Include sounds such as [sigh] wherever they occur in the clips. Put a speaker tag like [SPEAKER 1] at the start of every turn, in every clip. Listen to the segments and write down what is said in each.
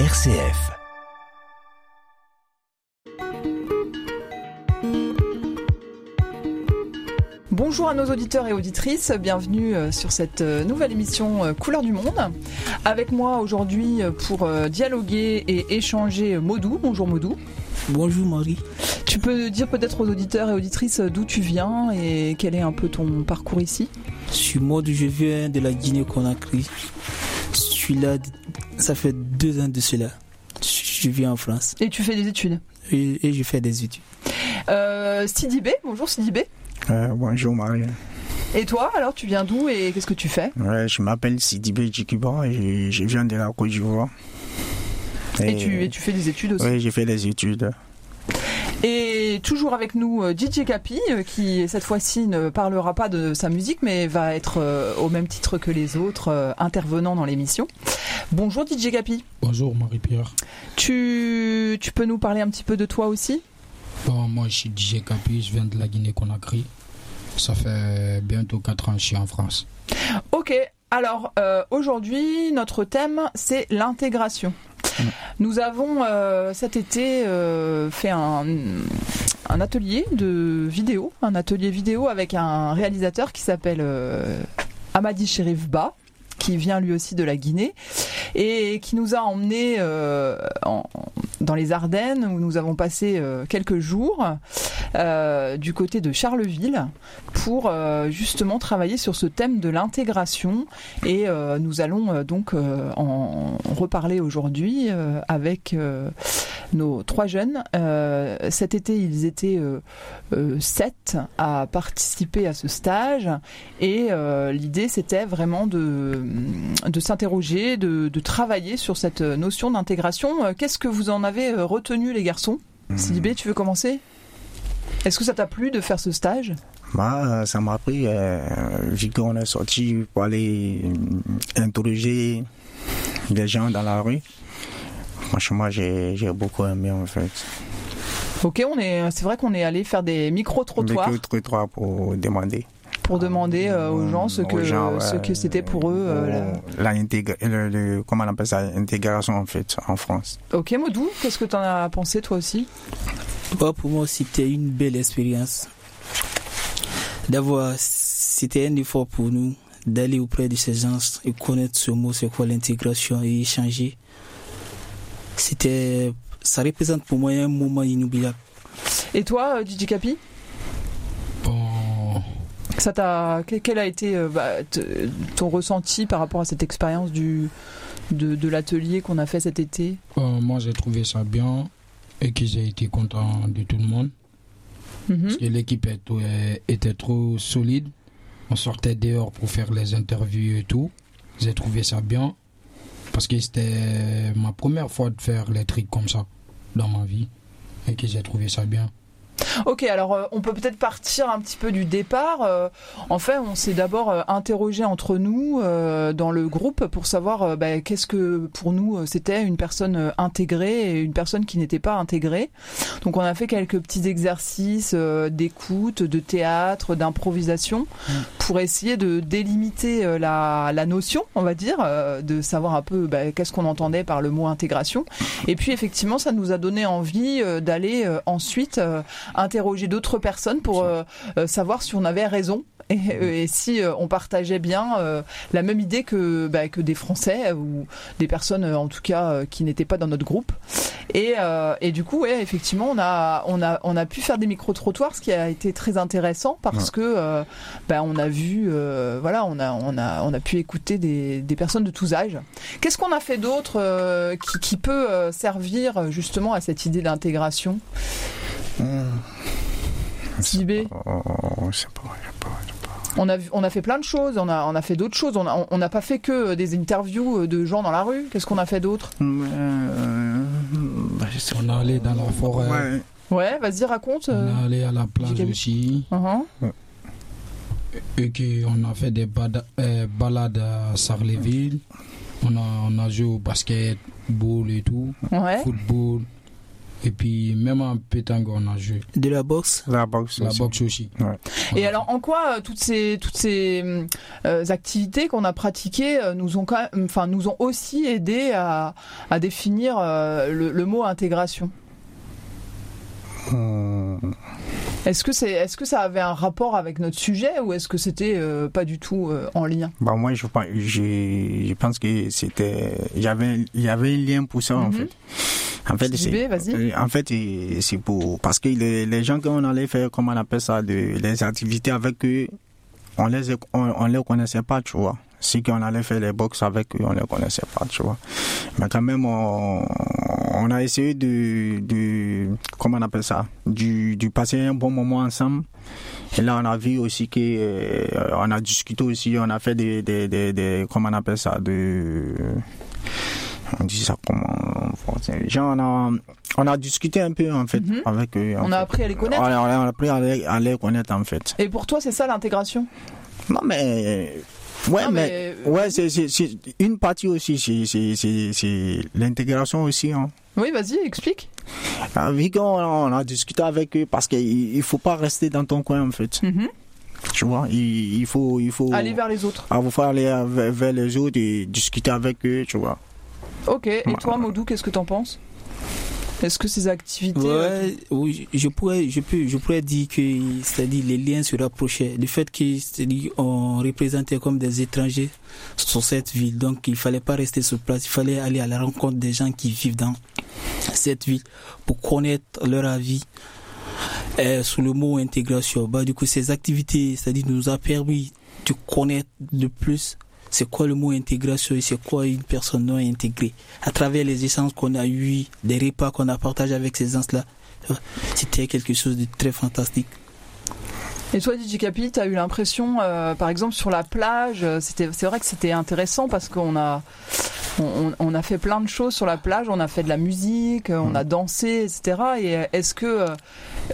[SPEAKER 1] RCF.
[SPEAKER 2] Bonjour à nos auditeurs et auditrices, bienvenue euh, sur cette euh, nouvelle émission euh, Couleur du Monde. Avec moi aujourd'hui pour dialoguer et échanger Modou. Bonjour Modou.
[SPEAKER 3] Bonjour Marie.
[SPEAKER 2] Tu peux dire peut-être aux auditeurs et auditrices d'où tu viens et quel est un peu ton parcours ici?
[SPEAKER 3] Je suis Modou, je viens de la Guinée-Conakry. Je suis là, ça fait deux ans de cela. Je viens en France.
[SPEAKER 2] Et tu fais des études
[SPEAKER 3] Et, et je fais des études.
[SPEAKER 2] euh, Sidibé, bonjour Sidibé.
[SPEAKER 4] Euh, bonjour Marie.
[SPEAKER 2] Et toi, alors tu viens d'où et qu'est-ce que tu fais?
[SPEAKER 4] Ouais, je m'appelle Sidibé Djikiba et je viens de la Côte d'Ivoire.
[SPEAKER 2] et, tu, et tu fais des études aussi?
[SPEAKER 4] Oui, j'ai fait des études.
[SPEAKER 2] Et toujours avec nous euh, DJ Capi, euh, qui cette fois-ci ne parlera pas de sa musique, mais va être euh, au même titre que les autres euh, intervenants dans l'émission. Bonjour DJ Capi.
[SPEAKER 5] Bonjour Marie-Pierre.
[SPEAKER 2] Tu, tu peux nous parler un petit peu de toi aussi?
[SPEAKER 5] Bon, moi je suis DJ Capi, je viens de la Guinée-Conakry. Ça fait bientôt 4 ans que je suis en France.
[SPEAKER 2] Ok, alors euh, aujourd'hui, notre thème, c'est l'intégration. Nous avons euh, cet été euh, fait un, un atelier de vidéo, un atelier vidéo avec un réalisateur qui s'appelle euh, Amadi Sherif Ba, qui vient lui aussi de la Guinée et qui nous a emmenés euh, dans les Ardennes où nous avons passé euh, quelques jours euh, du côté de Charleville pour justement travailler sur ce thème de l'intégration. Et nous allons donc en reparler aujourd'hui avec nos trois jeunes. Euh, cet été, ils étaient euh, euh, sept à participer à ce stage et l'idée c'était vraiment de, de s'interroger, de, de travailler sur cette notion d'intégration. Qu'est-ce que vous en avez retenu les garçons? Sidibé, tu veux commencer? Est-ce que ça t'a plu de faire ce stage?
[SPEAKER 4] Bah, ça m'a pris, euh, vu qu'on est sorti pour aller interroger les gens dans la rue. Franchement, j'ai j'ai beaucoup aimé en fait.
[SPEAKER 2] Ok, on est, c'est vrai qu'on est allé faire des micro-trottoirs
[SPEAKER 4] Avec le trottoir pour demander.
[SPEAKER 2] pour demander euh, aux gens ce que,
[SPEAKER 4] Aux gens, ouais.
[SPEAKER 2] ce que c'était pour eux. euh, la-
[SPEAKER 4] La intégra- le, le- comment on appelle ça Intégration en fait en France.
[SPEAKER 2] Ok, Modou, qu'est-ce que t'en as pensé toi aussi?
[SPEAKER 3] Bon, pour moi, c'était une belle expérience. D'avoir, c'était un effort pour nous d'aller auprès de ces gens et connaître ce mot, c'est quoi l'intégration et échanger. C'était, ça représente pour moi un moment inoubliable.
[SPEAKER 2] Et toi, euh, DJ Capi
[SPEAKER 5] Bon,
[SPEAKER 2] ça t'a, que- quel a été euh, bah, ton ressenti par rapport à cette expérience du de, de l'atelier qu'on a fait cet été?
[SPEAKER 5] Bon, moi j'ai trouvé ça bien et que j'ai été content de tout le monde.
[SPEAKER 2] Mhm.
[SPEAKER 5] Parce que l'équipe était, était trop solide. On sortait dehors pour faire les interviews et tout. J'ai trouvé ça bien. Parce que c'était ma première fois de faire les trucs comme ça dans ma vie. Et que j'ai trouvé ça bien.
[SPEAKER 2] Ok, alors euh, on peut peut-être partir un petit peu du départ. Euh, en fait, on s'est d'abord euh, interrogé entre nous euh, dans le groupe pour savoir euh, bah, qu'est-ce que pour nous c'était une personne intégrée et une personne qui n'était pas intégrée. Donc on a fait quelques petits exercices d'écoute, de théâtre, d'improvisation pour essayer de délimiter la, la notion, on va dire, euh, de savoir un peu bah, qu'est-ce qu'on entendait par le mot intégration. Et puis effectivement, ça nous a donné envie d'aller ensuite interroger d'autres personnes pour euh, euh, savoir si on avait raison. [laughs] Et, euh, et si euh, on partageait bien euh, la même idée que, bah, que des Français ou des personnes euh, en tout cas qui n'étaient pas dans notre groupe. Et, euh, et du coup, ouais, effectivement, on a, on, a, on a pu faire des micro-trottoirs, ce qui a été très intéressant parce que bah, on a vu, euh, voilà, on a, on, a, on a pu écouter des, des personnes de tous âges. Qu'est-ce qu'on a fait d'autre euh, qui, qui peut servir justement à cette idée d'intégration? Sidibé
[SPEAKER 4] Oh, sais pas.
[SPEAKER 2] on a, on a fait plein de choses, on a, on a fait d'autres choses, on n'a pas fait que des interviews de gens dans la rue. Qu'est-ce qu'on a fait d'autre?
[SPEAKER 4] Euh, bah,
[SPEAKER 5] On est allé dans la forêt.
[SPEAKER 4] Ouais.
[SPEAKER 2] Ouais, vas-y, raconte.
[SPEAKER 5] On
[SPEAKER 2] euh.
[SPEAKER 5] est allé à la plage aussi.
[SPEAKER 2] Uh-huh.
[SPEAKER 5] Et qu'on a fait des bada- euh, balades à Sarleville. On a, on a joué au basket, ball et tout,
[SPEAKER 2] Ouais.
[SPEAKER 5] football. Et puis même en pétanque, on a joué.
[SPEAKER 3] De la boxe?
[SPEAKER 4] La boxe
[SPEAKER 5] La
[SPEAKER 4] aussi.
[SPEAKER 5] boxe aussi.
[SPEAKER 2] Et alors, en quoi euh, toutes ces toutes ces euh, activités qu'on a pratiquées euh, nous ont quand même, enfin nous ont aussi aidé à, à définir euh, le, le mot intégration?
[SPEAKER 4] Hum,
[SPEAKER 2] Est-ce que c'est est-ce que ça avait un rapport avec notre sujet ou est-ce que c'était euh, pas du tout euh, en lien?
[SPEAKER 4] Bah moi je pense, je, je pense que c'était, il y avait, il y avait un lien pour ça en
[SPEAKER 2] Mhm.
[SPEAKER 4] fait. En fait, c'est, euh, en fait, c'est pour, parce que les, les gens qu'on allait faire, comment on appelle ça, de, les activités avec eux, on les, on, on les connaissait pas, tu vois. Si qu'on allait faire les box avec eux, on les connaissait pas, tu vois. Mais quand même, on, on a essayé de, de, comment on appelle ça, du, du passer un bon moment ensemble. Et là, on a vu aussi que, euh, on a discuté aussi, on a fait des, des, des, des comment on appelle ça, de, on dit ça comment, en français? Genre, on a, on a discuté un peu, en fait,
[SPEAKER 2] Mhm.
[SPEAKER 4] avec eux.
[SPEAKER 2] On a
[SPEAKER 4] fait.
[SPEAKER 2] appris à les connaître?
[SPEAKER 4] On a, on a appris à les, à les connaître, en fait.
[SPEAKER 2] Et pour toi, c'est ça l'intégration?
[SPEAKER 4] Non, mais, ouais,
[SPEAKER 2] Non,
[SPEAKER 4] mais,
[SPEAKER 2] mais-
[SPEAKER 4] ouais, c'est, c'est, une partie aussi, c'est, l'intégration aussi, hein.
[SPEAKER 2] Oui, vas-y, explique.
[SPEAKER 4] Ah, Vu qu'on on a discuté avec eux, parce qu'il il faut pas rester dans ton coin, en fait.
[SPEAKER 2] Mhm.
[SPEAKER 4] Tu vois, il, il faut, il faut.
[SPEAKER 2] Aller vers les autres.
[SPEAKER 4] Ah, il faut aller vers, vers les autres et discuter avec eux, tu vois.
[SPEAKER 2] Ok. Et toi, Modou, qu'est-ce que t'en penses? Est-ce que ces activités euh,
[SPEAKER 3] Ouais, oui, je pourrais, je peux, je pourrais dire que, c'est-à-dire les liens se rapprochaient. Le fait que, c'est-à-dire, on représentait comme des étrangers sur cette ville, donc il fallait pas rester sur place, il fallait aller à la rencontre des gens qui vivent dans cette ville pour connaître leur avis. euh, sous le mot intégration, bah du coup ces activités, c'est-à-dire nous a permis de connaître de plus c'est quoi le mot intégration et c'est quoi une personne non intégrée? À travers les échanges qu'on a eus, des repas qu'on a partagés avec ces gens-là, c'était quelque chose de très fantastique.
[SPEAKER 2] Et toi, DJ Capi, t'as eu l'impression, euh, par exemple, sur la plage, euh, c'était, c'est vrai que c'était intéressant parce qu'on a, on, a fait plein de choses sur la plage, on a fait de la musique, euh, on a dansé, etc. Et est-ce que, euh,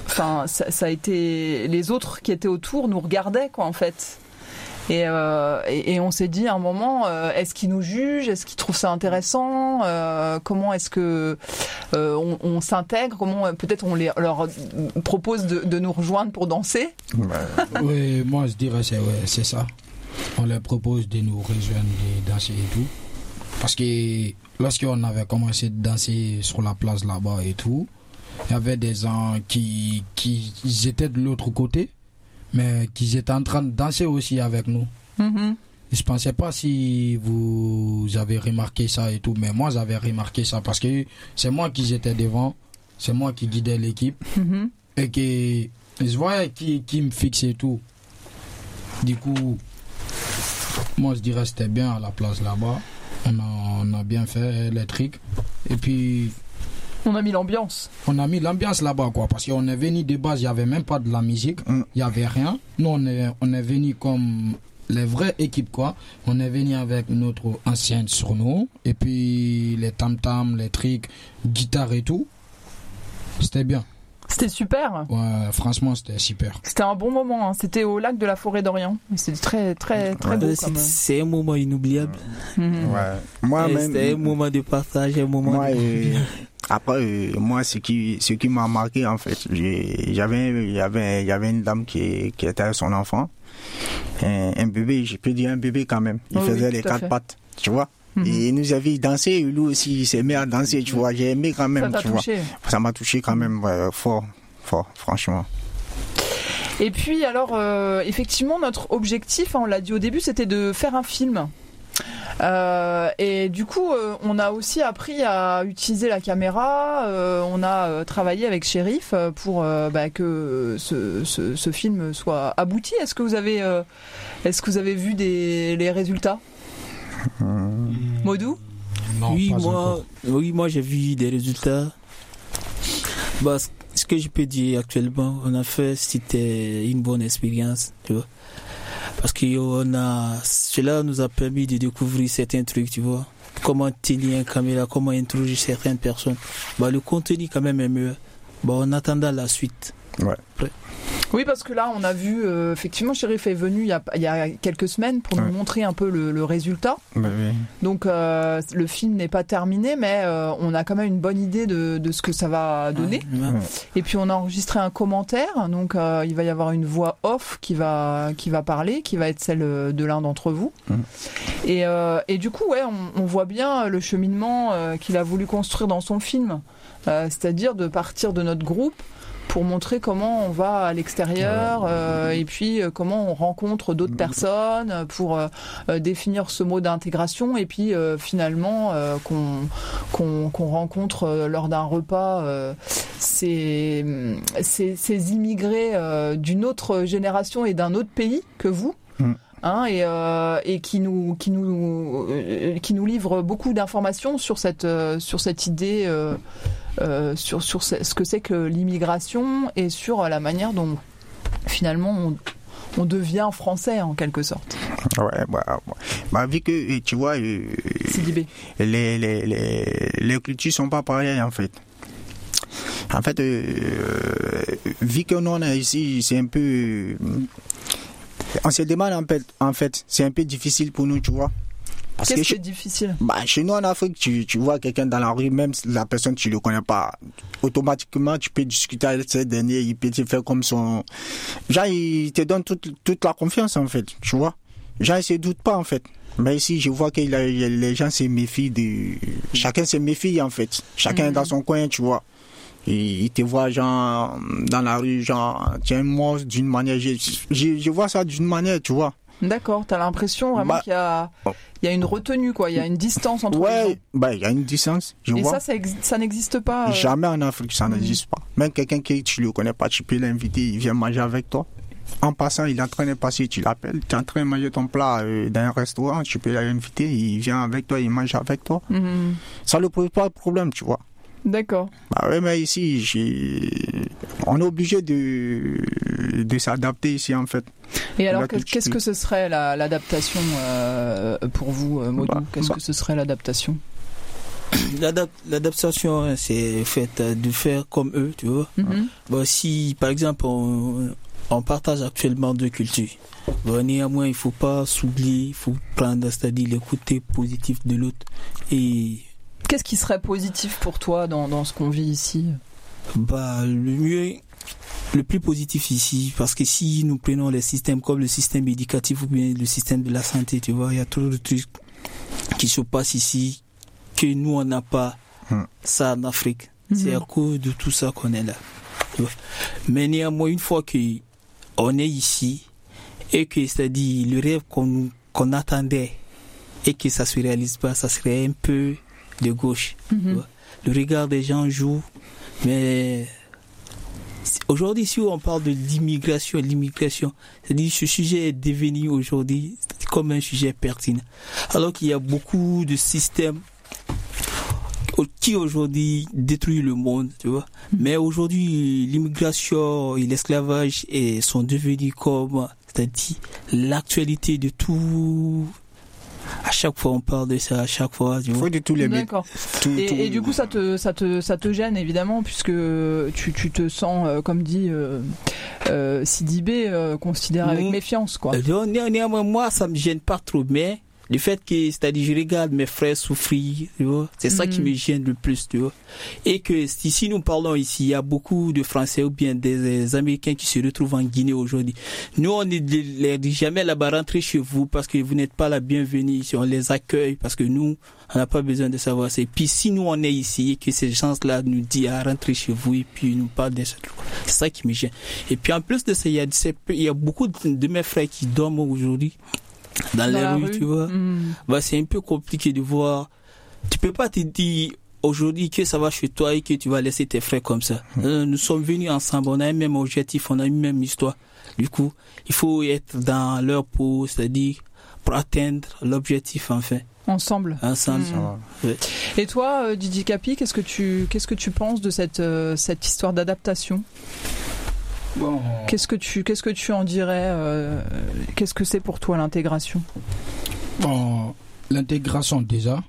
[SPEAKER 2] enfin, ça, ça a été, les autres qui étaient autour nous regardaient, quoi, en fait? Et, euh, et, et on s'est dit à un moment, euh, est-ce qu'ils nous jugent? Est-ce qu'ils trouvent ça intéressant? Euh, Comment est-ce que euh, on, on s'intègre? Comment peut-être on les, leur propose de, de nous rejoindre pour danser?
[SPEAKER 5] Oui, moi je dirais c'est ouais, c'est ça. On leur propose de nous rejoindre, de danser et tout. Parce que lorsqu'on avait commencé de danser sur la place là-bas et tout, il y avait des gens qui, qui étaient de l'autre côté, mais qui étaient en train de danser aussi avec nous.
[SPEAKER 2] Mhm.
[SPEAKER 5] Je pensais pas si vous avez remarqué ça et tout, mais moi j'avais remarqué ça parce que c'est moi qui j'étais devant, c'est moi qui guidais l'équipe
[SPEAKER 2] Mhm.
[SPEAKER 5] et que je voyais qui, qui me fixait tout. Du coup, moi je dirais c'était bien à la place là-bas. On a, on a bien fait les trucs. Et puis,
[SPEAKER 2] On a mis l'ambiance.
[SPEAKER 5] on a mis l'ambiance là-bas, quoi. Parce qu'on est venu de base, il n'y avait même pas de la musique. Il
[SPEAKER 4] Mm.
[SPEAKER 5] n'y avait rien. Nous, on est, on est venu comme les vraies équipes, quoi. On est venu avec notre ancienne sur nous. Et puis, les tam-tams, les trucs, guitare et tout. C'était bien.
[SPEAKER 2] C'était super.
[SPEAKER 5] Ouais, franchement, c'était super.
[SPEAKER 2] C'était un bon moment. hein. C'était au lac de la Forêt d'Orient. C'était très, très, très beau.
[SPEAKER 3] Euh, c'est- un moment inoubliable.
[SPEAKER 2] Mhm.
[SPEAKER 4] Ouais. Moi,
[SPEAKER 3] Et
[SPEAKER 4] même.
[SPEAKER 3] C'était un moment de partage, un moment
[SPEAKER 4] Moi,
[SPEAKER 3] de...
[SPEAKER 4] euh, après, euh, moi, ce qui, ce qui m'a marqué, en fait, j'avais, il y avait, il y avait une dame qui, qui était avec son enfant. Un, un bébé, je peux dire un bébé quand même. Il
[SPEAKER 2] Oh
[SPEAKER 4] faisait les quatre
[SPEAKER 2] fait.
[SPEAKER 4] pattes, tu vois.
[SPEAKER 2] Mhm.
[SPEAKER 4] Et il nous avait dansé, lui aussi, il s'est mis à danser, tu vois. J'ai aimé quand
[SPEAKER 2] Ça
[SPEAKER 4] même,
[SPEAKER 2] t'a
[SPEAKER 4] tu vois.
[SPEAKER 2] touché.
[SPEAKER 4] Ça m'a touché quand même ouais, fort, fort, franchement.
[SPEAKER 2] Et puis, alors, euh, effectivement, notre objectif, hein, on l'a dit au début, c'était de faire un film. Euh, et du coup, euh, on a aussi appris à utiliser la caméra. euh, on a euh, travaillé avec Shérif euh, pour euh, bah, que ce, ce, ce film soit abouti. Est-ce que vous avez, euh, est-ce que vous avez vu des, les résultats, Modou?
[SPEAKER 5] Non,
[SPEAKER 3] oui, moi,
[SPEAKER 5] encore.
[SPEAKER 3] oui, moi j'ai vu des résultats. Bah, ce- ce que je peux dire actuellement, on a fait, c'était une bonne expérience, tu vois. Parce que on a, cela nous a permis de découvrir certains trucs, tu vois. Comment tenir une caméra, comment introduire certaines personnes. Bah, le contenu quand même est mieux. Bah, en attendant la suite.
[SPEAKER 4] Ouais.
[SPEAKER 3] Après.
[SPEAKER 2] Oui, parce que là, on a vu, euh, effectivement, Shérif est venu il y a, il y a quelques semaines pour
[SPEAKER 4] Ouais.
[SPEAKER 2] nous montrer un peu le, le résultat.
[SPEAKER 4] Oui.
[SPEAKER 2] Donc, euh, le film n'est pas terminé, mais euh, on a quand même une bonne idée de, de ce que ça va donner.
[SPEAKER 3] Ouais.
[SPEAKER 2] Et puis, on a enregistré un commentaire. Donc, euh, il va y avoir une voix off qui va, qui va parler, qui va être celle de l'un d'entre vous. Et, euh, et du coup, ouais, on, on voit bien le cheminement euh, qu'il a voulu construire dans son film. Euh, C'est-à-dire de partir de notre groupe pour montrer comment on va à l'extérieur euh, et puis euh, comment on rencontre d'autres personnes euh, pour euh, euh, définir ce mot d'intégration et puis euh, finalement euh, qu'on qu'on qu'on rencontre euh, lors d'un repas euh, ces, ces, ces immigrés euh, d'une autre génération et d'un autre pays que vous.
[SPEAKER 4] Mm.
[SPEAKER 2] Hein, et, euh, et qui nous qui nous euh, qui nous livre beaucoup d'informations sur cette euh, sur cette idée euh, euh, sur sur ce que c'est que l'immigration et sur la manière dont finalement on, on devient français en quelque sorte.
[SPEAKER 4] Ouais, bah, bah, bah, vu que euh, tu vois, euh, les, les, les, les cultures sont pas pareilles en fait. En fait, euh, vu que nous on est ici, c'est un peu. euh, On se demande en fait, en fait c'est un peu difficile pour nous, tu vois. Parce
[SPEAKER 2] Qu'est-ce
[SPEAKER 4] que
[SPEAKER 2] difficile?
[SPEAKER 4] Bah, chez nous en Afrique, tu, tu vois quelqu'un dans la rue, même si la personne tu le connais pas, automatiquement tu peux discuter avec ce dernier, il peut te faire comme son. Genre, il te donne toute, toute la confiance en fait, tu vois. Genre, il se doute pas en fait. Mais ici, je vois que les gens se méfient de. Chacun se méfie en fait. Chacun est dans son coin, tu vois. Et il te voit genre dans la rue, genre, tiens, moi, d'une manière, je, je, je vois ça d'une manière, tu vois.
[SPEAKER 2] D'accord, t'as l'impression vraiment
[SPEAKER 4] Bah,
[SPEAKER 2] qu'il y a
[SPEAKER 4] oh.
[SPEAKER 2] il y a une retenue quoi, il y a une distance entre les gens.
[SPEAKER 4] bah, il y a une distance, je
[SPEAKER 2] Et
[SPEAKER 4] vois.
[SPEAKER 2] ça, ça, exi- ça n'existe pas. euh,
[SPEAKER 4] Jamais en Afrique, ça
[SPEAKER 2] Mhm.
[SPEAKER 4] n'existe pas. Même quelqu'un qui tu le connais pas, tu peux l'inviter, il vient manger avec toi. En passant, il est en train de passer, tu l'appelles, tu es en train de manger ton plat euh, dans un restaurant, tu peux l'inviter, il vient avec toi, il mange avec toi.
[SPEAKER 2] mhm.
[SPEAKER 4] Ça ne pose pas de problème, tu vois.
[SPEAKER 2] D'accord.
[SPEAKER 4] Bah ouais, mais ici, on est obligé de, de s'adapter ici, en fait.
[SPEAKER 2] Et alors,
[SPEAKER 4] La
[SPEAKER 2] qu'est-
[SPEAKER 4] culture.
[SPEAKER 2] qu'est-ce que ce serait la- l'adaptation euh, pour vous, euh, Maudou
[SPEAKER 4] Bah,
[SPEAKER 2] Qu'est-ce
[SPEAKER 4] bah.
[SPEAKER 2] que ce serait l'adaptation?
[SPEAKER 3] L'adap- L'adaptation, hein, c'est fait euh, de faire comme eux, tu vois.
[SPEAKER 2] Mhm.
[SPEAKER 3] Bon, si, par exemple, on, on partage actuellement deux cultures, bon, néanmoins, il faut pas s'oublier, il faut prendre, c'est-à-dire les côtés positifs de l'autre. Et
[SPEAKER 2] Qu'est-ce qui serait positif pour toi dans, dans ce qu'on vit ici?
[SPEAKER 3] Bah, le mieux, le plus positif ici, parce que si nous prenons les systèmes comme le système éducatif ou bien le système de la santé, tu vois, il y a trop de trucs qui se passent ici que nous, on n'a pas
[SPEAKER 4] Hmm.
[SPEAKER 3] ça en Afrique. C'est à
[SPEAKER 2] Mhm.
[SPEAKER 3] cause de tout ça qu'on est là. tu vois. Mais néanmoins, une fois que on est ici et que c'est-à-dire le rêve qu'on qu'on attendait et que ça se réalise pas, ça serait un peu de gauche.
[SPEAKER 2] Mhm.
[SPEAKER 3] Le regard des gens joue, mais aujourd'hui, si on parle de l'immigration, l'immigration, c'est-à-dire ce sujet est devenu aujourd'hui comme un sujet pertinent. Alors qu'il y a beaucoup de systèmes qui aujourd'hui détruisent le monde, tu vois. Mais aujourd'hui, l'immigration et l'esclavage sont devenus comme, c'est-à-dire l'actualité de tout. À chaque fois, on parle de ça, à chaque fois, tu vois.
[SPEAKER 4] faut de tous les.
[SPEAKER 2] D'accord.
[SPEAKER 4] Tout-
[SPEAKER 2] Et,
[SPEAKER 4] tout-
[SPEAKER 2] et du coup, ça te, ça te, ça te gêne évidemment, puisque tu, tu te sens, euh, comme dit euh, euh, Sidibé, euh, considéré avec
[SPEAKER 3] Mhm.
[SPEAKER 2] méfiance, quoi.
[SPEAKER 3] Euh, né- Néanmoins, moi, ça me gêne pas trop, mais le fait que, c'est-à-dire, je regarde mes frères souffrir, tu vois, c'est ça qui
[SPEAKER 2] Mhm.
[SPEAKER 3] me gêne le plus, tu vois. Et que si, si nous parlons ici, il y a beaucoup de Français ou bien des, des Américains qui se retrouvent en Guinée aujourd'hui. Nous, on ne les dit jamais là-bas, rentrez chez vous parce que vous n'êtes pas la bienvenue ici. On les accueille parce que nous, on n'a pas besoin de savoir ça. Et puis, si nous, on est ici et que ces gens-là nous disent à rentrer chez vous et puis ils nous parlent de ça, c'est ça qui me gêne. Et puis, en plus de ça, il y a, c'est- il y a beaucoup de mes frères qui dorment aujourd'hui dans,
[SPEAKER 2] Dans
[SPEAKER 3] les rues,
[SPEAKER 2] rue.
[SPEAKER 3] tu vois.
[SPEAKER 2] Mhm.
[SPEAKER 3] Bah, c'est un peu compliqué de voir. Tu peux pas te dire aujourd'hui que ça va chez toi et que tu vas laisser tes frères comme ça. Euh, Nous sommes venus ensemble, on a un même objectif, on a une même histoire. Du coup, il faut être dans leur peau, c'est-à-dire pour atteindre l'objectif enfin,
[SPEAKER 2] Ensemble.
[SPEAKER 3] ensemble.
[SPEAKER 4] Va.
[SPEAKER 2] Et toi, euh, Didi Capi, qu'est-ce que tu, qu'est-ce que tu penses de cette, euh, cette histoire d'adaptation?
[SPEAKER 5] Bon,
[SPEAKER 2] Qu'est-ce que tu, qu'est-ce que tu en dirais euh, Qu'est-ce que c'est pour toi l'intégration?
[SPEAKER 5] Bon, l'intégration déjà.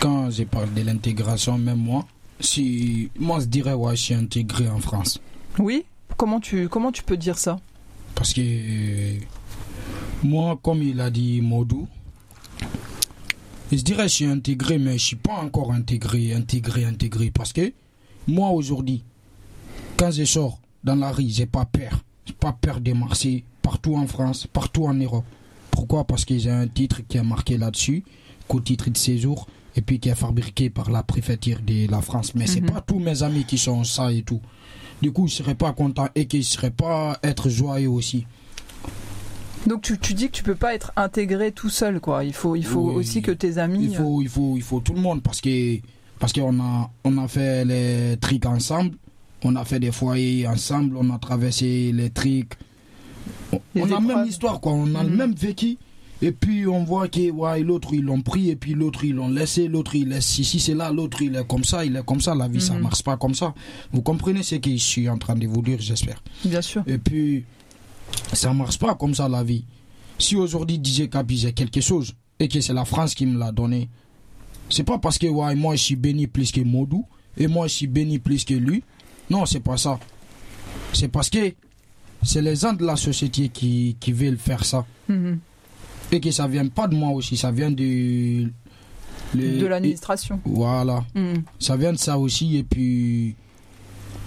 [SPEAKER 5] Quand j'ai parlé de l'intégration, même moi, si moi je dirais ouais, je suis intégré en France.
[SPEAKER 2] Oui? Comment tu, comment tu peux dire ça?
[SPEAKER 5] Parce que euh, moi, comme il a dit Modou, je dirais que je suis intégré, mais je suis pas encore intégré, intégré, intégré. Parce que moi, aujourd'hui, quand je sors dans la rue, j'ai pas peur. J'ai pas peur de marcher partout en France, partout en Europe. Pourquoi? Parce que j'ai un titre qui est marqué là-dessus, qu'au titre de séjour, et puis qui est fabriqué par la préfecture de la France. Mais c'est
[SPEAKER 2] Mhm.
[SPEAKER 5] pas tous mes amis qui sont ça et tout. Du coup, je serais pas content et que je serais pas être joyeux aussi.
[SPEAKER 2] Donc tu, tu dis que tu peux pas être intégré tout seul, quoi. Il faut, il faut
[SPEAKER 5] Oui.
[SPEAKER 2] aussi que tes amis.
[SPEAKER 5] Il faut, il faut, il faut tout le monde parce que parce qu'on a, on a fait les trucs ensemble, on a fait des foyers ensemble, on a traversé les trucs. On, a la même histoire, quoi. On a le
[SPEAKER 2] Mhm.
[SPEAKER 5] même vécu. Et puis on voit que ouais, l'autre ils l'ont pris et puis l'autre ils l'ont laissé, l'autre il laisse ici, c'est là, l'autre il est comme ça, il est comme ça, la vie ça
[SPEAKER 2] Mhm.
[SPEAKER 5] marche pas comme ça. Vous comprenez ce que je suis en train de vous dire, j'espère.
[SPEAKER 2] Bien sûr.
[SPEAKER 5] Et puis, ça marche pas comme ça la vie. Si aujourd'hui DJ Kapi j'ai quelque chose et que c'est la France qui me l'a donné, c'est pas parce que ouais, moi je suis béni plus que Modou et moi je suis béni plus que lui. Non, c'est pas ça. C'est parce que c'est les gens de la société qui, qui veulent faire ça.
[SPEAKER 2] Mhm.
[SPEAKER 5] Et que ça vient pas de moi aussi, ça vient de. les-
[SPEAKER 2] De l'administration.
[SPEAKER 5] Voilà,
[SPEAKER 2] Mhm.
[SPEAKER 5] ça vient de ça aussi et puis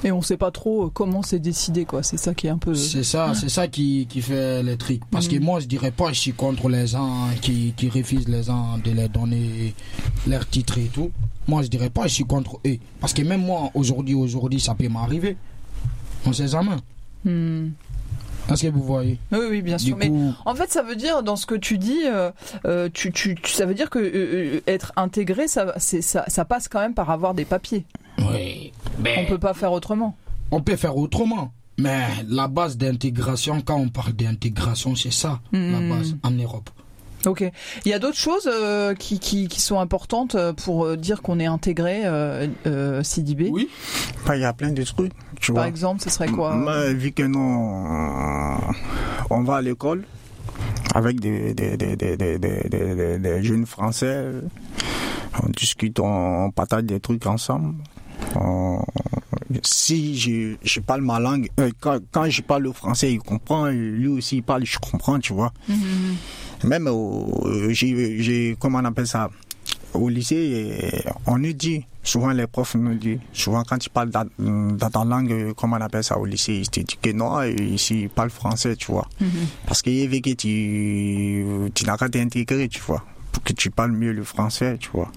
[SPEAKER 2] Et on sait pas trop euh, comment c'est décidé, quoi. C'est ça qui est un peu.
[SPEAKER 5] C'est ça, c'est ça qui, qui fait les trucs. Parce que
[SPEAKER 2] Mhm.
[SPEAKER 5] moi, je dirais pas, je suis contre les gens qui, qui refusent les gens de leur donner leur titre et tout. Moi, je dirais pas, je suis contre eux. Parce que même moi, aujourd'hui, aujourd'hui, ça peut m'arriver. On sait jamais.
[SPEAKER 2] Mhm.
[SPEAKER 5] Est-ce que vous voyez?
[SPEAKER 2] Oui, oui, bien
[SPEAKER 5] Du
[SPEAKER 2] sûr. Mais
[SPEAKER 5] coup,
[SPEAKER 2] En fait, ça veut dire, dans ce que tu dis, euh, euh, tu, tu, ça veut dire que euh, être intégré, ça, ça passe quand même par avoir des papiers.
[SPEAKER 5] Oui,
[SPEAKER 2] On peut pas faire autrement.
[SPEAKER 5] on peut faire autrement. Mais la base d'intégration, quand on parle d'intégration, c'est ça, la
[SPEAKER 2] Mhm.
[SPEAKER 5] base en Europe.
[SPEAKER 2] Ok. Il y a d'autres choses euh, qui, qui, qui sont importantes euh, pour euh, dire qu'on est intégré, euh, euh, Sidibé?
[SPEAKER 5] Oui.
[SPEAKER 4] Enfin, Il y a plein de trucs, tu
[SPEAKER 2] Par
[SPEAKER 4] vois.
[SPEAKER 2] exemple, ce serait quoi?
[SPEAKER 4] Moi, vu que nous, euh, on va à l'école avec des, des, des, des, des, des, des- des- des jeunes Français, on discute, on, on partage des trucs ensemble. On- si je, je parle ma langue, euh, quand, quand je parle le français, il comprend, lui aussi il parle, je comprends, tu vois.
[SPEAKER 2] Mhm.
[SPEAKER 4] Même au, j'ai, j'ai, comment on appelle ça? Au lycée, on nous dit, souvent les profs nous disent, souvent quand tu parles dans, dans ta langue, euh, comment on appelle ça au lycée, ils te disent que non, ici ils parlent français, tu vois.
[SPEAKER 2] Mhm.
[SPEAKER 4] Parce qu'il veut que tu, tu n'as qu'à t'intégrer, tu vois, pour que tu parles mieux le français, tu vois.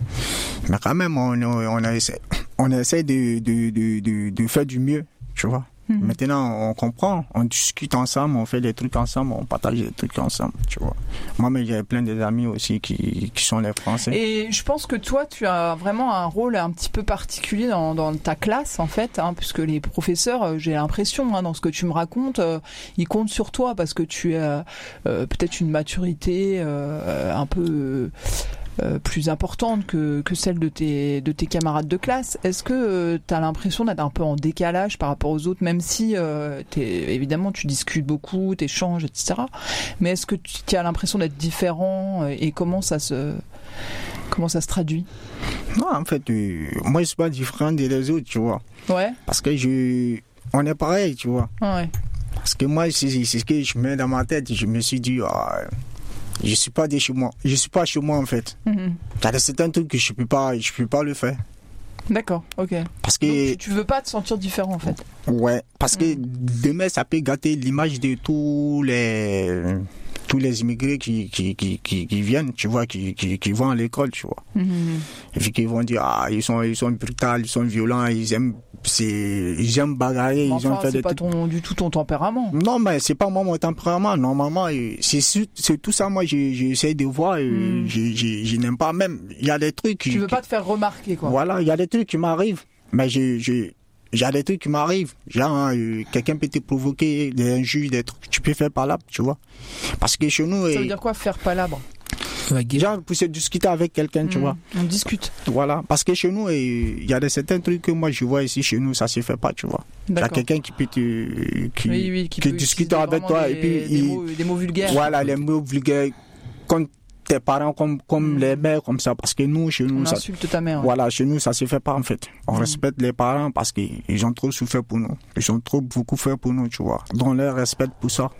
[SPEAKER 4] Mais quand même, on, on, a essayé, on essaie de, de, de, de faire du mieux, tu vois.
[SPEAKER 2] Mhm.
[SPEAKER 4] Maintenant, on comprend, on discute ensemble, on fait des trucs ensemble, on partage des trucs ensemble, tu vois. Moi, mais j'ai plein d'amis aussi qui, qui sont les Français.
[SPEAKER 2] Et je pense que toi, tu as vraiment un rôle un petit peu particulier dans, dans ta classe, en fait, hein, puisque les professeurs, euh, j'ai l'impression, hein, dans ce que tu me racontes, euh, ils comptent sur toi parce que tu as euh, peut-être une maturité euh, un peu euh, plus importante que, que celle de tes, de tes camarades de classe. Est-ce que tu as l'impression d'être un peu en décalage par rapport aux autres, même si, euh, évidemment, tu discutes beaucoup, tu échanges, etc. Mais est-ce que tu as l'impression d'être différent euh, et comment ça se... Comment ça se traduit?
[SPEAKER 4] Non, en fait, euh, moi, je suis pas différent des autres, tu vois.
[SPEAKER 2] Ouais,
[SPEAKER 4] Parce que je, on est pareil, tu vois.
[SPEAKER 2] ouais.
[SPEAKER 4] Parce que moi, c'est c'est ce que je mets dans ma tête. Je me suis dit, ah, je suis pas de chez moi. Je suis pas chez moi, en fait.
[SPEAKER 2] Mhm.
[SPEAKER 4] Des- certains trucs que je peux pas, je peux pas le faire.
[SPEAKER 2] D'accord, ok.
[SPEAKER 4] Parce que,
[SPEAKER 2] tu, tu veux pas te sentir différent en fait.
[SPEAKER 4] ouais, parce que
[SPEAKER 2] Mm.
[SPEAKER 4] demain, ça peut gâter l'image de tous les, tous les immigrés qui, qui, qui, qui, qui viennent, tu vois, qui, qui, qui vont à l'école, tu vois.
[SPEAKER 2] Mhm.
[SPEAKER 4] Et puis qu'ils vont dire, ah, ils sont, ils sont brutaux, ils sont violents, ils aiment, c'est, ils aiment bagarrer,
[SPEAKER 2] Mais
[SPEAKER 4] ils ont fait des
[SPEAKER 2] pas ton, du tout ton tempérament.
[SPEAKER 4] Non, mais c'est pas moi mon tempérament. Normalement, c'est tout ça. Moi, j'essaie de voir.
[SPEAKER 2] Mm.
[SPEAKER 4] j'ai- Je n'aime pas même. Il y a des trucs.
[SPEAKER 2] Tu veux pas te faire remarquer quoi.
[SPEAKER 4] Voilà, il y a des trucs qui m'arrivent. Mais j'ai, j'ai, des trucs qui m'arrivent. Genre, euh, quelqu'un peut te provoquer des injures, des trucs. Tu peux faire par là, tu vois. Parce que chez nous,
[SPEAKER 2] Ça veut dire quoi faire palabre?
[SPEAKER 4] Genre, pour se discuter avec quelqu'un, tu
[SPEAKER 2] Mhm.
[SPEAKER 4] vois.
[SPEAKER 2] On discute.
[SPEAKER 4] Voilà. Parce que chez nous, il y a des certains trucs que moi, je vois ici chez nous, ça se fait pas, tu vois. Il y a
[SPEAKER 2] D'accord.
[SPEAKER 4] quelqu'un qui peut te, qui,
[SPEAKER 2] Oui, oui, qui,
[SPEAKER 4] qui
[SPEAKER 2] peut
[SPEAKER 4] discute avec toi
[SPEAKER 2] des,
[SPEAKER 4] et puis
[SPEAKER 2] des,
[SPEAKER 4] il-
[SPEAKER 2] mots, des mots vulgaires.
[SPEAKER 4] Voilà, les mots vulgaires contre tes parents comme, comme
[SPEAKER 2] Mm.
[SPEAKER 4] les mères, comme ça. Parce que nous, chez nous,
[SPEAKER 2] On
[SPEAKER 4] ça,
[SPEAKER 2] insulte ta mère.
[SPEAKER 4] voilà, chez nous, ça se fait pas, en fait. On
[SPEAKER 2] Mm.
[SPEAKER 4] respecte les parents parce qu'ils ont trop souffert pour nous. Ils ont trop beaucoup fait pour nous, tu vois. Donc, on les respecte pour ça.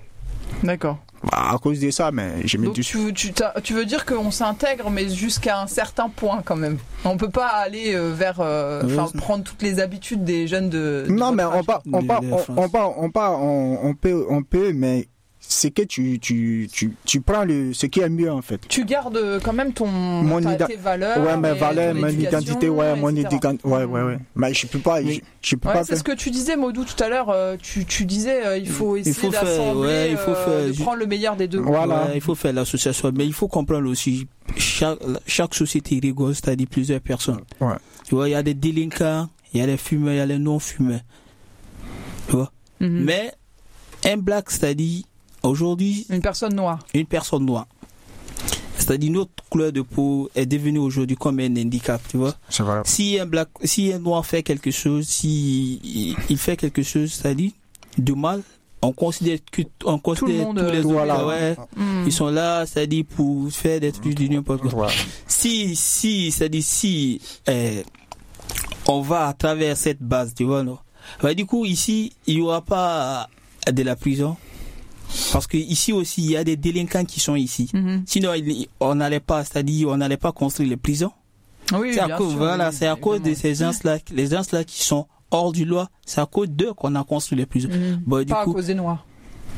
[SPEAKER 2] D'accord.
[SPEAKER 4] Bah, à cause de ça, mais je me
[SPEAKER 2] Donc
[SPEAKER 4] dis,
[SPEAKER 2] tu, tu, tu veux dire qu'on s'intègre, mais jusqu'à un certain point quand même. On peut pas aller euh, vers, euh,
[SPEAKER 3] c'est-
[SPEAKER 2] prendre toutes les habitudes des jeunes de. de
[SPEAKER 4] Non, mais on pas, on pas,
[SPEAKER 3] de
[SPEAKER 4] on,
[SPEAKER 3] France.
[SPEAKER 4] on pas, on pas, on, on peut, on peut, mais c'est que tu, tu, tu, tu prends le, ce qui est mieux en fait.
[SPEAKER 2] Tu gardes euh, quand même ton,
[SPEAKER 4] Mon
[SPEAKER 2] ta-
[SPEAKER 4] ida-
[SPEAKER 2] tes valeurs.
[SPEAKER 4] ouais, mes valeurs, mon identité, ouais, mon identité, ouais, ouais, ouais. Mais je peux pas, je,
[SPEAKER 3] Oui.
[SPEAKER 4] je peux
[SPEAKER 2] Ouais,
[SPEAKER 4] pas
[SPEAKER 2] c'est ce que tu disais, Maudou, tout à l'heure. euh, Tu, tu disais, euh, il faut essayer
[SPEAKER 3] faut faire, ouais, il faut
[SPEAKER 2] euh,
[SPEAKER 3] faire
[SPEAKER 2] de
[SPEAKER 3] ju-
[SPEAKER 2] prendre le meilleur des deux.
[SPEAKER 4] Voilà.
[SPEAKER 3] Ouais, il faut faire l'association, mais il faut comprendre aussi chaque, chaque société rigole, c'est-à-dire plusieurs personnes.
[SPEAKER 4] Ouais.
[SPEAKER 3] Tu vois, il y a des délinquants, il y a les fumeurs, il y a les non-fumeurs. Tu vois?
[SPEAKER 2] Mhm.
[SPEAKER 3] Mais un black, c'est-à-dire aujourd'hui
[SPEAKER 2] Une personne noire.
[SPEAKER 3] une personne noire. C'est-à-dire notre couleur de peau est devenue aujourd'hui comme un handicap, tu vois.
[SPEAKER 4] C'est vrai.
[SPEAKER 3] Si un black, si un noir fait quelque chose, si il- fait quelque chose, c'est-à-dire de mal, on considère que on considère
[SPEAKER 2] monde,
[SPEAKER 3] tous les
[SPEAKER 2] euh,
[SPEAKER 3] autres,
[SPEAKER 4] voilà.
[SPEAKER 3] ouais,
[SPEAKER 2] Mhm.
[SPEAKER 3] ils sont là, c'est-à-dire pour faire des trucs du n'importe quoi.
[SPEAKER 4] Ouais.
[SPEAKER 3] Si, si, c'est-à-dire si euh, on va à travers cette base, tu vois, non? Ouais, Du coup, ici, il n'y aura pas de la prison. Parce que ici aussi, il y a des délinquants qui sont ici.
[SPEAKER 2] Mhm.
[SPEAKER 3] Sinon, on n'allait pas, c'est-à-dire, on n'allait pas construire les prisons.
[SPEAKER 2] Oui,
[SPEAKER 3] c'est à cause,
[SPEAKER 2] sûr,
[SPEAKER 3] voilà,
[SPEAKER 2] oui,
[SPEAKER 3] c'est à cause de ces gens-là, les gens-là qui sont hors du loi, c'est à cause d'eux qu'on a construit les prisons.
[SPEAKER 2] Mhm.
[SPEAKER 3] Bon, du
[SPEAKER 2] Pas à cause des noirs.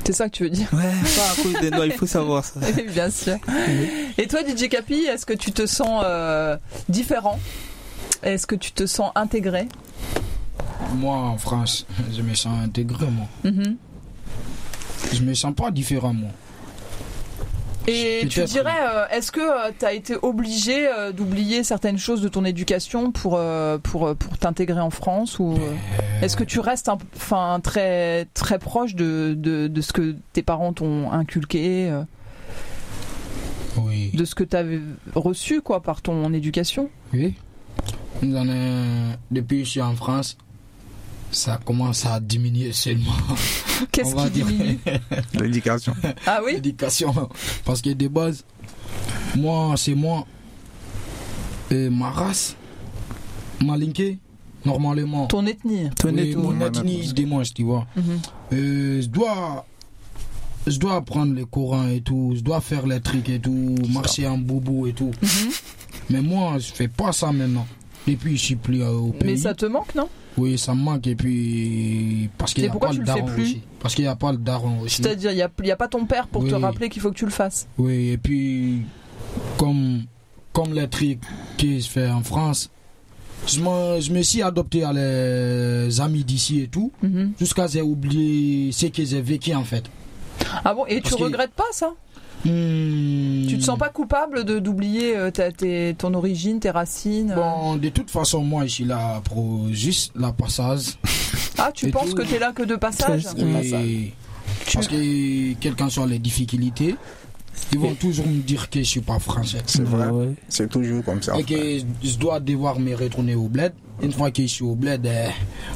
[SPEAKER 2] C'est ça que tu veux dire?
[SPEAKER 3] Ouais, pas à cause des noirs, il faut savoir ça. [laughs]
[SPEAKER 2] Bien sûr. Et toi, DJ Capi, est-ce que tu te sens euh, différent? Est-ce que tu te sens intégré?
[SPEAKER 5] Moi, en France, je me sens intégré, moi.
[SPEAKER 2] Mhm.
[SPEAKER 5] Je me sens pas différent, moi.
[SPEAKER 2] Et tu dirais, euh, est-ce que tu as été obligé euh, d'oublier certaines choses de ton éducation pour, euh, pour, euh, pour t'intégrer en France ou euh, est-ce que tu restes enfin, très, très proche de, de, de ce que tes parents t'ont inculqué, euh,
[SPEAKER 5] Oui.
[SPEAKER 2] de ce que tu avais reçu quoi, par ton éducation?
[SPEAKER 5] Oui. Nous en avons- depuis que je suis en France, ça commence à diminuer seulement. [laughs]
[SPEAKER 2] Qu'est-ce qui
[SPEAKER 5] dire.
[SPEAKER 2] diminue [laughs]
[SPEAKER 4] L'éducation.
[SPEAKER 2] Ah oui?
[SPEAKER 5] L'éducation. Parce que de base, moi, c'est moi. Et ma race, ma linkée, normalement.
[SPEAKER 2] Ton ethnie
[SPEAKER 3] Ton
[SPEAKER 5] Oui,
[SPEAKER 3] ethnie.
[SPEAKER 5] mon ethnie, je démontre, tu vois.
[SPEAKER 2] Mhm.
[SPEAKER 5] Euh, je dois je dois apprendre le Coran et tout, je dois faire les trucs et tout, marcher en boubou et tout.
[SPEAKER 2] Mhm.
[SPEAKER 5] Mais moi, je fais pas ça maintenant. Depuis, je suis plus euh, au pays.
[SPEAKER 2] Mais ça te manque, non?
[SPEAKER 5] Oui, ça me manque et puis parce qu'il n'y a pas le daron aussi. Parce qu'il n'y a pas le daron aussi.
[SPEAKER 2] C'est-à-dire, il n'y a, y a pas ton père pour te rappeler qu'il faut que tu le fasses?
[SPEAKER 5] Oui, et puis comme comme les trucs que je fais en France, je, m'en- je me suis adopté à les amis d'ici et tout,
[SPEAKER 2] Mhm.
[SPEAKER 5] jusqu'à j'ai oublié ce que j'ai vécu en fait.
[SPEAKER 2] Ah bon Et
[SPEAKER 5] Parce
[SPEAKER 2] tu regrettes pas ça?
[SPEAKER 5] Hmm.
[SPEAKER 2] Tu te sens pas coupable de d'oublier euh, ta- tes- ton origine, tes racines euh
[SPEAKER 5] Bon, de toute façon, moi, je suis là pour juste la passage.
[SPEAKER 2] Ah, tu penses
[SPEAKER 5] tout.
[SPEAKER 2] que t'es là que de passage
[SPEAKER 5] Oui. Parce que, quelles qu'en soient les difficultés, ils vont toujours me dire que je suis pas français.
[SPEAKER 4] C'est vrai.
[SPEAKER 3] Ouais.
[SPEAKER 4] C'est toujours comme ça.
[SPEAKER 5] Et que je dois devoir me retourner au bled. Une fois que je suis au bled, eh,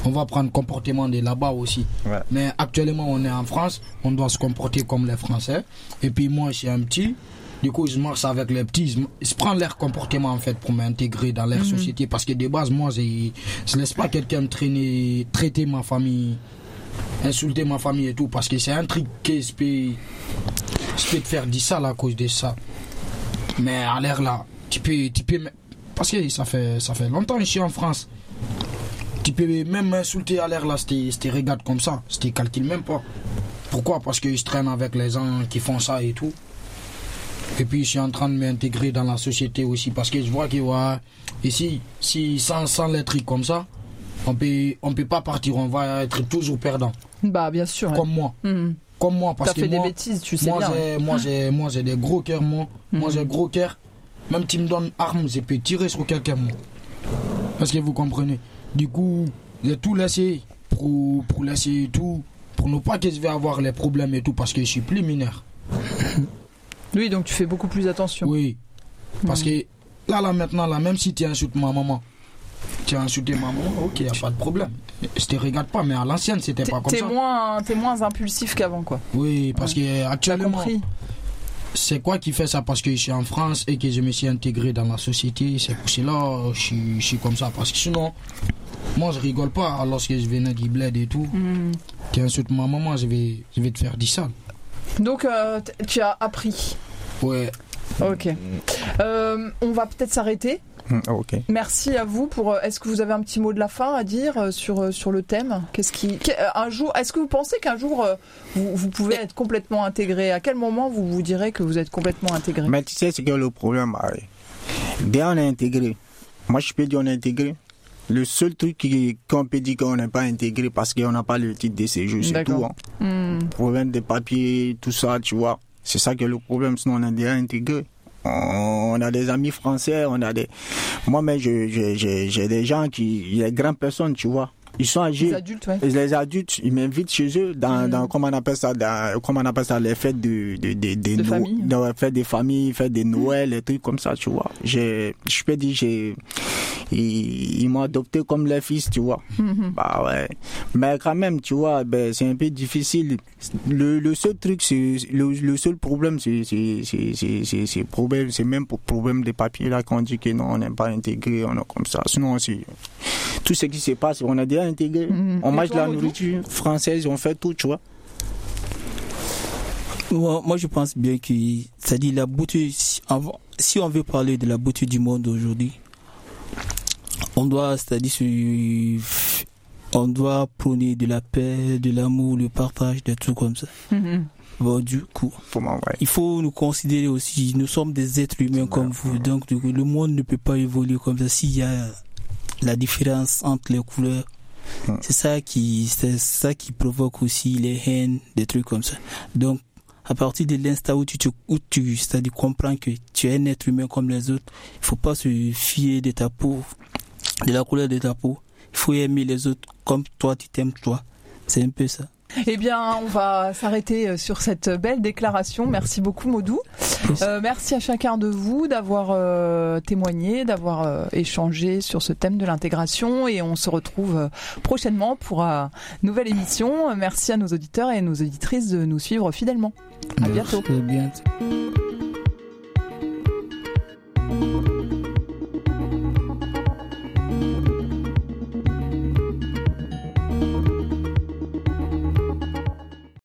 [SPEAKER 5] on va prendre comportement de là-bas aussi.
[SPEAKER 4] Ouais.
[SPEAKER 5] Mais actuellement, on est en France, on doit se comporter comme les Français. Et puis moi, je suis un petit. Du coup, je marche avec les petits. Je, prends leur comportement en fait pour m'intégrer dans leur société. Parce que de base, moi, je ne laisse pas quelqu'un me traîner, traiter ma famille, insulter ma famille et tout. Parce que c'est un truc que je peux, je peux te faire dire ça là, à cause de ça. Mais à l'air là, tu peux, tu peux, parce que ça fait, ça fait longtemps suis en France. Tu peux même m'insulter à l'air là, te regarde comme ça, te calcule même pas. Pourquoi? Parce que je traîne avec les gens qui font ça et tout. Et puis je suis en train de m'intégrer dans la société aussi parce que je vois que ouais, ici, si sans, sans les trucs comme ça, on peut, on peut pas partir, on va être toujours perdant.
[SPEAKER 2] Bah, bien sûr.
[SPEAKER 5] Comme moi,
[SPEAKER 2] Mhm.
[SPEAKER 5] comme moi, parce
[SPEAKER 2] T'as
[SPEAKER 5] que
[SPEAKER 2] fait
[SPEAKER 5] moi,
[SPEAKER 2] des bêtises, tu sais
[SPEAKER 5] moi,
[SPEAKER 2] bien.
[SPEAKER 5] j'ai, moi, j'ai, moi, j'ai des gros cœurs, moi. Moi, j'ai gros cœur. Même tu me donnes arme, je peux tirer sur quelqu'un. Parce que vous comprenez? Du coup, j'ai tout laissé pour, pour laisser tout, pour ne pas que je vais avoir les problèmes et tout, parce que je suis plus mineur. [laughs]
[SPEAKER 2] Oui, donc tu fais beaucoup plus attention.
[SPEAKER 5] Oui. Parce
[SPEAKER 2] Mhm.
[SPEAKER 5] que là, là, maintenant, là, même si tu insultes ma maman, tu as insulté ma maman, ok, y a pas de problème. Je te regarde pas, mais à l'ancienne, c'était pas comme ça.
[SPEAKER 2] moins, t'es moins impulsif qu'avant, quoi.
[SPEAKER 5] Oui, parce que
[SPEAKER 2] T'as
[SPEAKER 5] actuellement, c'est quoi qui fait ça? Parce que je suis en France et que je me suis intégré dans la société. C'est pour cela je, suis- je suis comme ça. Parce que sinon, moi, je rigole pas lorsque je venais du bled et tout.
[SPEAKER 2] Hmm.
[SPEAKER 5] Tu insultes ma maman, je vais, je vais te faire du sale.
[SPEAKER 2] Donc, euh, tu as appris.
[SPEAKER 5] Ouais.
[SPEAKER 2] Ok. Euh, on va peut-être s'arrêter.
[SPEAKER 4] Hum, Ok.
[SPEAKER 2] Merci à vous pour. euh, Est-ce que vous avez un petit mot de la fin à dire euh, sur euh, sur le thème? Qu'est-ce qui un jour Est-ce que vous pensez qu'un jour vous, vous pouvez être complètement intégré? À quel moment vous vous direz que vous êtes complètement intégré?
[SPEAKER 4] Mais tu sais, c'est que le problème, ah, dès on est intégré, moi je peux dire on est intégré. Le seul truc qui- qu'on peut dire qu'on n'est pas intégré parce qu'on n'a pas le titre de séjour, c'est tout. Hein.
[SPEAKER 2] Hmm.
[SPEAKER 4] Problème des papiers, tout ça, tu vois. C'est ça que le problème, sinon on est déjà intégré. On a des amis français, on a des. Moi, mais j'ai des gens qui. Des grandes personnes, tu vois. Ils sont
[SPEAKER 2] Les
[SPEAKER 4] âgés.
[SPEAKER 2] adultes, ouais.
[SPEAKER 4] Les adultes, ils m'invitent chez eux dans,
[SPEAKER 2] Mhm.
[SPEAKER 4] dans comment on appelle ça, dans, comment on appelle ça, les fêtes de, de, de, de,
[SPEAKER 2] De famille.
[SPEAKER 4] dans les fêtes des familles, fêtes de Noël, les trucs comme ça, tu vois. J'ai, je peux dire, j'ai, ils, ils m'ont adopté comme leur fils, tu vois.
[SPEAKER 2] Mhm.
[SPEAKER 4] Bah ouais. Mais quand même, tu vois, ben, c'est un peu difficile. Le, le seul truc, c'est, le, le seul problème, c'est, c'est, c'est, c'est, c'est, c'est problème, c'est même pour problème des papiers là qu'on dit que non, on n'est pas intégré, on est comme ça. Sinon, c'est, tout ce qui se passe, on a déjà intégré.
[SPEAKER 2] Mhm.
[SPEAKER 4] On
[SPEAKER 2] Et
[SPEAKER 4] mange de
[SPEAKER 2] toi,
[SPEAKER 4] la nourriture française, on fait tout, tu vois.
[SPEAKER 3] Moi, je pense bien que, c'est-à-dire la beauté, si on veut parler de la beauté du monde aujourd'hui, on doit, c'est-à-dire, on doit prôner de la paix, de l'amour, le partage, des trucs comme ça.
[SPEAKER 2] Mhm.
[SPEAKER 3] Bon, du coup, il faut nous considérer aussi, nous sommes des êtres humains comme vous, donc du coup, le monde ne peut pas évoluer comme ça s'il y a la différence entre les couleurs.
[SPEAKER 4] Hmm.
[SPEAKER 3] C'est ça qui, c'est ça qui provoque aussi les haines, des trucs comme ça. Donc, à partir de l'instant où tu, te- où tu, c'est-à-dire comprends que tu es un être humain comme les autres, il faut pas se fier de ta peau, de la couleur de ta peau. Il faut aimer les autres comme toi, tu t'aimes toi. C'est un peu ça.
[SPEAKER 2] Eh bien, on va s'arrêter euh, sur cette belle déclaration. Merci beaucoup, Maudou. Euh, merci à chacun de vous d'avoir euh, témoigné, d'avoir euh, échangé sur ce thème de l'intégration. Et on se retrouve prochainement pour une nouvelle émission. Merci à nos auditeurs et nos auditrices de nous suivre fidèlement. À bientôt.
[SPEAKER 3] Très bientôt.